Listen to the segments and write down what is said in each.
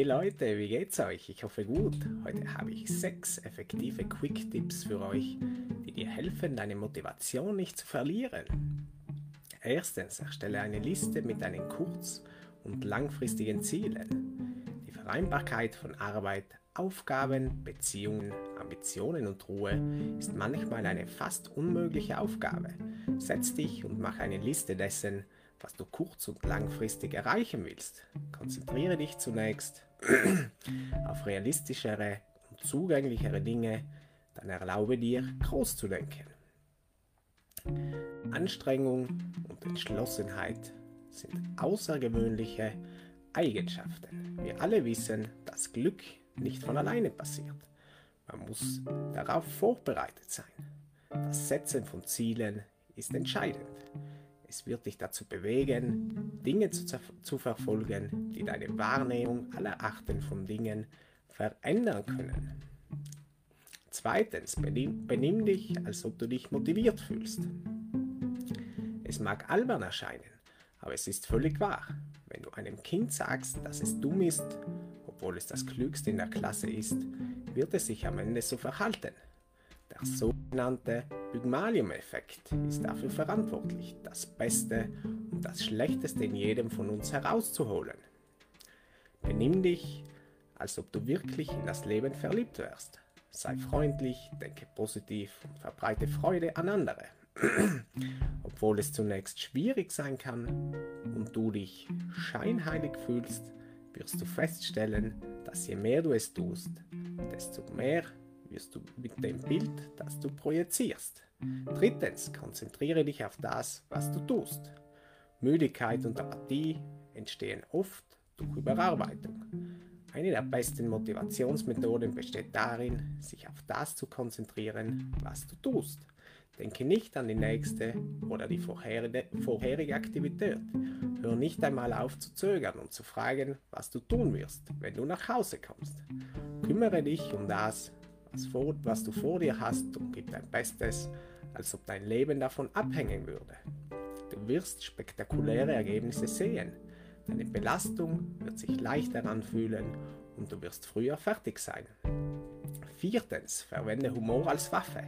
Hey Leute, wie geht's euch? Ich hoffe gut. Heute habe ich sechs effektive Quick-Tipps für euch, die dir helfen, deine Motivation nicht zu verlieren. Erstens, erstelle eine Liste mit deinen kurz- und langfristigen Zielen. Die Vereinbarkeit von Arbeit, Aufgaben, Beziehungen, Ambitionen und Ruhe ist manchmal eine fast unmögliche Aufgabe. Setz dich und mach eine Liste dessen, was du kurz- und langfristig erreichen willst. Konzentriere dich zunächst auf realistischere und zugänglichere Dinge, dann erlaube dir, groß zu denken. Anstrengung und Entschlossenheit sind außergewöhnliche Eigenschaften. Wir alle wissen, dass Glück nicht von alleine passiert. Man muss darauf vorbereitet sein. Das Setzen von Zielen ist entscheidend. Es wird dich dazu bewegen, Dinge zu, zu, verfolgen, die deine Wahrnehmung aller Arten von Dingen verändern können. Zweitens, benimm, dich, als ob du dich motiviert fühlst. Es mag albern erscheinen, aber es ist völlig wahr. Wenn du einem Kind sagst, dass es dumm ist, obwohl es das Klügste in der Klasse ist, wird es sich am Ende so verhalten. Der sogenannte Pygmalium-Effekt ist dafür verantwortlich, das Beste und das Schlechteste in jedem von uns herauszuholen. Benimm dich, als ob du wirklich in das Leben verliebt wärst. Sei freundlich, denke positiv und verbreite Freude an andere. Obwohl es zunächst schwierig sein kann und du dich scheinheilig fühlst, wirst du feststellen, dass je mehr du es tust, desto mehr wirst du mit dem Bild, das du projizierst. Drittens, konzentriere dich auf das, was du tust. Müdigkeit und Apathie entstehen oft durch Überarbeitung. Eine der besten Motivationsmethoden besteht darin, sich auf das zu konzentrieren, was du tust. Denke nicht an die nächste oder die vorherige, vorherige Aktivität. Hör nicht einmal auf zu zögern und zu fragen, was du tun wirst, wenn du nach Hause kommst. Kümmere dich um das, was, vor, was du vor dir hast und gib dein Bestes, als ob dein Leben davon abhängen würde. Du wirst spektakuläre Ergebnisse sehen. Deine Belastung wird sich leichter anfühlen und du wirst früher fertig sein. Viertens, verwende Humor als Waffe.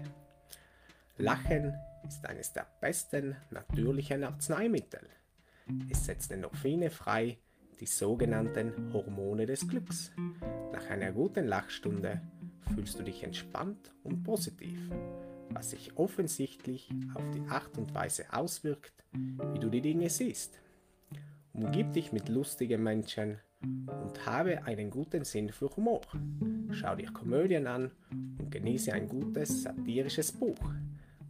Lachen ist eines der besten natürlichen Arzneimittel. Es setzt Endorphine frei, die sogenannten Hormone des Glücks. Nach einer guten Lachstunde fühlst du dich entspannt und positiv, was sich offensichtlich auf die Art und Weise auswirkt, wie du die Dinge siehst. Umgib dich mit lustigen Menschen und habe einen guten Sinn für Humor. Schau dir Komödien an und genieße ein gutes satirisches Buch.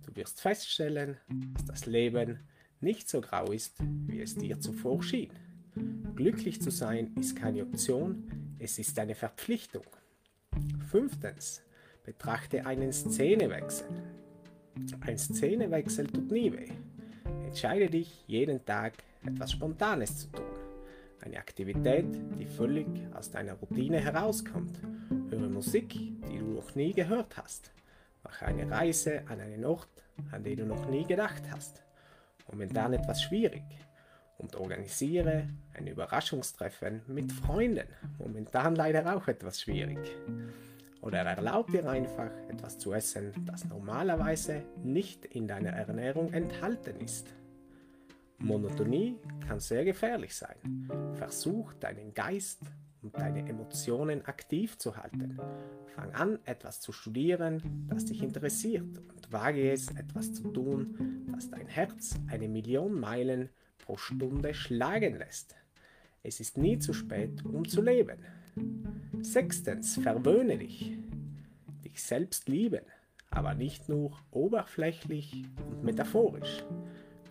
Du wirst feststellen, dass das Leben nicht so grau ist, wie es dir zuvor schien. Glücklich zu sein ist keine Option, es ist eine Verpflichtung. Fünftens, betrachte einen Szenewechsel. Ein Szenewechsel tut nie weh. Entscheide dich, jeden Tag etwas Spontanes zu tun. Eine Aktivität, die völlig aus deiner Routine herauskommt. Höre Musik, die du noch nie gehört hast. Mache eine Reise an einen Ort, an den du noch nie gedacht hast. Momentan etwas schwierig. Und organisiere ein Überraschungstreffen mit Freunden. Momentan leider auch etwas schwierig. Oder erlaub dir einfach etwas zu essen, das normalerweise nicht in deiner Ernährung enthalten ist. Monotonie kann sehr gefährlich sein. Versuch deinen Geist und deine Emotionen aktiv zu halten. Fang an, etwas zu studieren, das dich interessiert und wage es, etwas zu tun, das dein Herz eine Million Meilen pro Stunde schlagen lässt. Es ist nie zu spät, um zu leben. Sechstens, verwöhne dich. Dich selbst lieben, aber nicht nur oberflächlich und metaphorisch.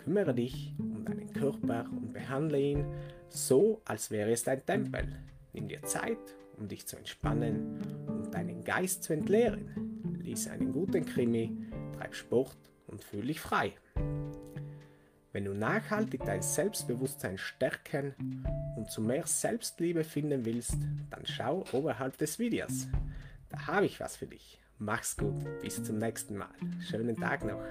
Kümmere dich um deinen Körper und behandle ihn so, als wäre es dein Tempel. Nimm dir Zeit, um dich zu entspannen und deinen Geist zu entleeren. Lies einen guten Krimi, treib Sport und fühl dich frei. Wenn du nachhaltig dein Selbstbewusstsein stärken und zu mehr Selbstliebe finden willst, dann schau oberhalb des Videos. Da habe ich was für dich. Mach's gut, bis zum nächsten Mal. Schönen Tag noch.